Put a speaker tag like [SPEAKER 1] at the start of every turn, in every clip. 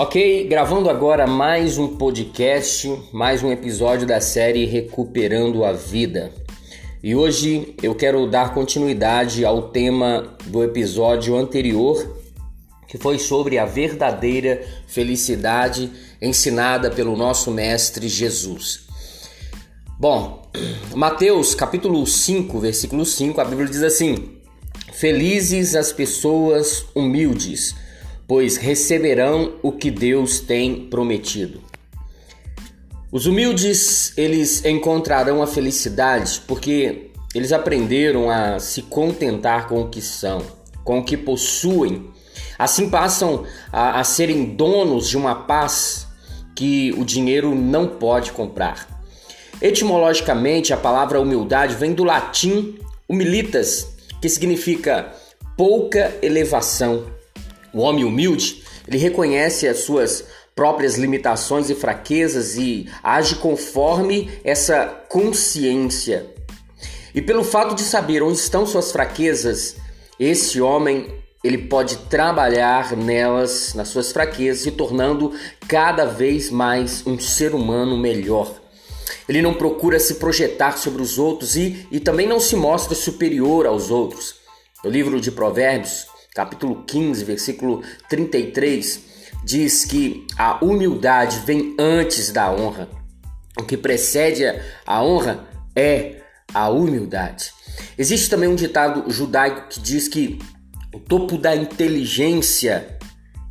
[SPEAKER 1] Ok, gravando agora mais um podcast, mais um episódio da série Recuperando a Vida. E hoje eu quero dar continuidade ao tema do episódio anterior, que foi sobre a verdadeira felicidade ensinada pelo nosso mestre Jesus. Bom, Mateus capítulo 5, versículo 5, a Bíblia diz assim: Felizes as pessoas humildes pois receberão o que Deus tem prometido. Os humildes, eles encontrarão a felicidade porque eles aprenderam a se contentar com o que são, com o que possuem. Assim passam a, a serem donos de uma paz que o dinheiro não pode comprar. Etimologicamente, a palavra humildade vem do latim humilitas, que significa pouca elevação o homem humilde, ele reconhece as suas próprias limitações e fraquezas e age conforme essa consciência. E pelo fato de saber onde estão suas fraquezas, esse homem ele pode trabalhar nelas, nas suas fraquezas, se tornando cada vez mais um ser humano melhor. Ele não procura se projetar sobre os outros e, e também não se mostra superior aos outros. No livro de Provérbios, capítulo 15, versículo 33, diz que a humildade vem antes da honra. O que precede a honra é a humildade. Existe também um ditado judaico que diz que o topo da inteligência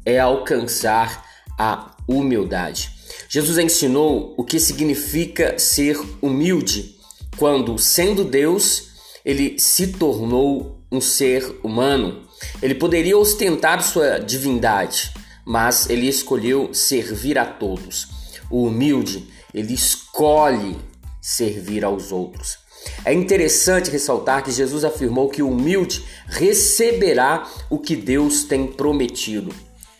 [SPEAKER 1] é alcançar a humildade. Jesus ensinou o que significa ser humilde quando, sendo Deus, ele se tornou um ser humano. Ele poderia ostentar sua divindade, mas ele escolheu servir a todos. O humilde, ele escolhe servir aos outros. É interessante ressaltar que Jesus afirmou que o humilde receberá o que Deus tem prometido.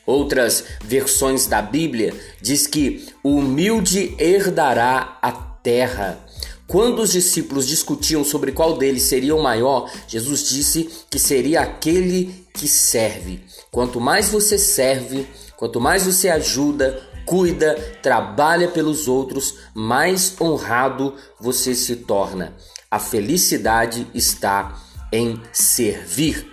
[SPEAKER 1] Outras versões da Bíblia diz que o humilde herdará a terra. Quando os discípulos discutiam sobre qual deles seria o maior, Jesus disse que seria aquele que serve. Quanto mais você serve, quanto mais você ajuda, cuida, trabalha pelos outros, mais honrado você se torna. A felicidade está em servir.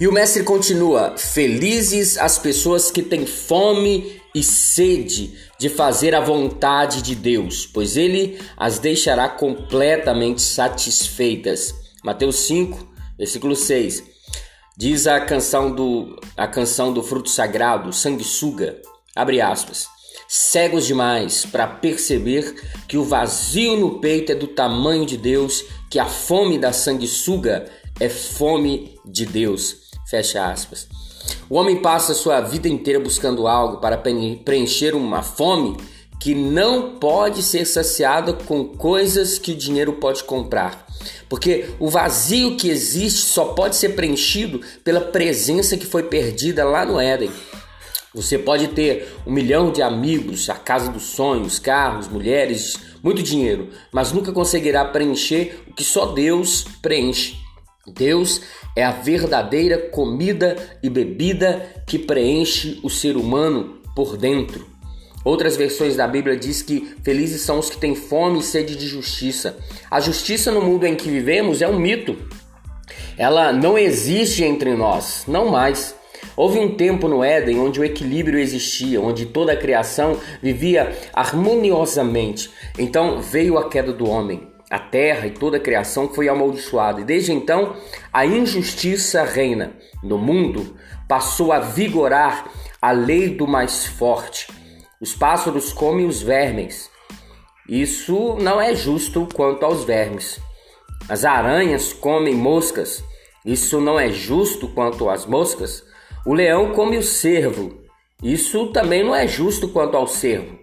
[SPEAKER 1] E o mestre continua: Felizes as pessoas que têm fome e sede de fazer a vontade de Deus, pois ele as deixará completamente satisfeitas. Mateus 5, versículo 6. Diz a canção do a canção do fruto sagrado, sanguessuga, abre aspas. Cegos demais para perceber que o vazio no peito é do tamanho de Deus, que a fome da sanguessuga é fome de Deus. Fecha aspas. O homem passa sua vida inteira buscando algo para preencher uma fome que não pode ser saciada com coisas que o dinheiro pode comprar. Porque o vazio que existe só pode ser preenchido pela presença que foi perdida lá no Éden. Você pode ter um milhão de amigos, a casa dos sonhos, carros, mulheres, muito dinheiro, mas nunca conseguirá preencher o que só Deus preenche. Deus é a verdadeira comida e bebida que preenche o ser humano por dentro. Outras versões da Bíblia diz que felizes são os que têm fome e sede de justiça. A justiça no mundo em que vivemos é um mito. Ela não existe entre nós, não mais. Houve um tempo no Éden onde o equilíbrio existia, onde toda a criação vivia harmoniosamente. Então veio a queda do homem. A terra e toda a criação foi amaldiçoada, e desde então a injustiça reina. No mundo passou a vigorar a lei do mais forte. Os pássaros comem os vermes. Isso não é justo quanto aos vermes. As aranhas comem moscas. Isso não é justo quanto às moscas. O leão come o cervo. Isso também não é justo quanto ao cervo.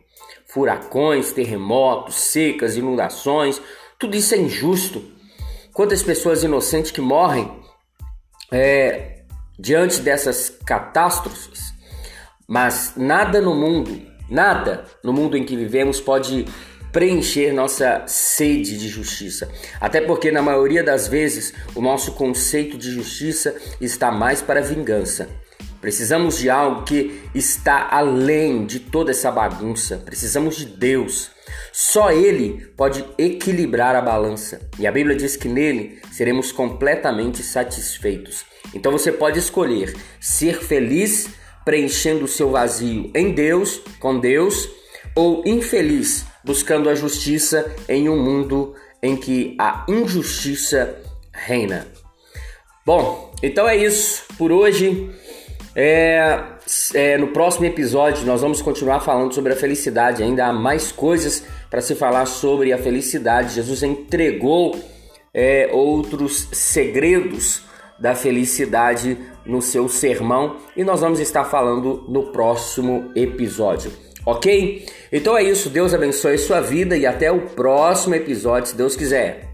[SPEAKER 1] Furacões, terremotos, secas, inundações, tudo isso é injusto. Quantas pessoas inocentes que morrem é, diante dessas catástrofes, mas nada no mundo, nada no mundo em que vivemos pode preencher nossa sede de justiça. Até porque, na maioria das vezes, o nosso conceito de justiça está mais para vingança. Precisamos de algo que está além de toda essa bagunça. Precisamos de Deus. Só Ele pode equilibrar a balança. E a Bíblia diz que nele seremos completamente satisfeitos. Então você pode escolher ser feliz preenchendo o seu vazio em Deus, com Deus, ou infeliz buscando a justiça em um mundo em que a injustiça reina. Bom, então é isso por hoje. É, é, no próximo episódio nós vamos continuar falando sobre a felicidade. Ainda há mais coisas para se falar sobre a felicidade. Jesus entregou é, outros segredos da felicidade no seu sermão e nós vamos estar falando no próximo episódio. Ok? Então é isso. Deus abençoe sua vida e até o próximo episódio, se Deus quiser.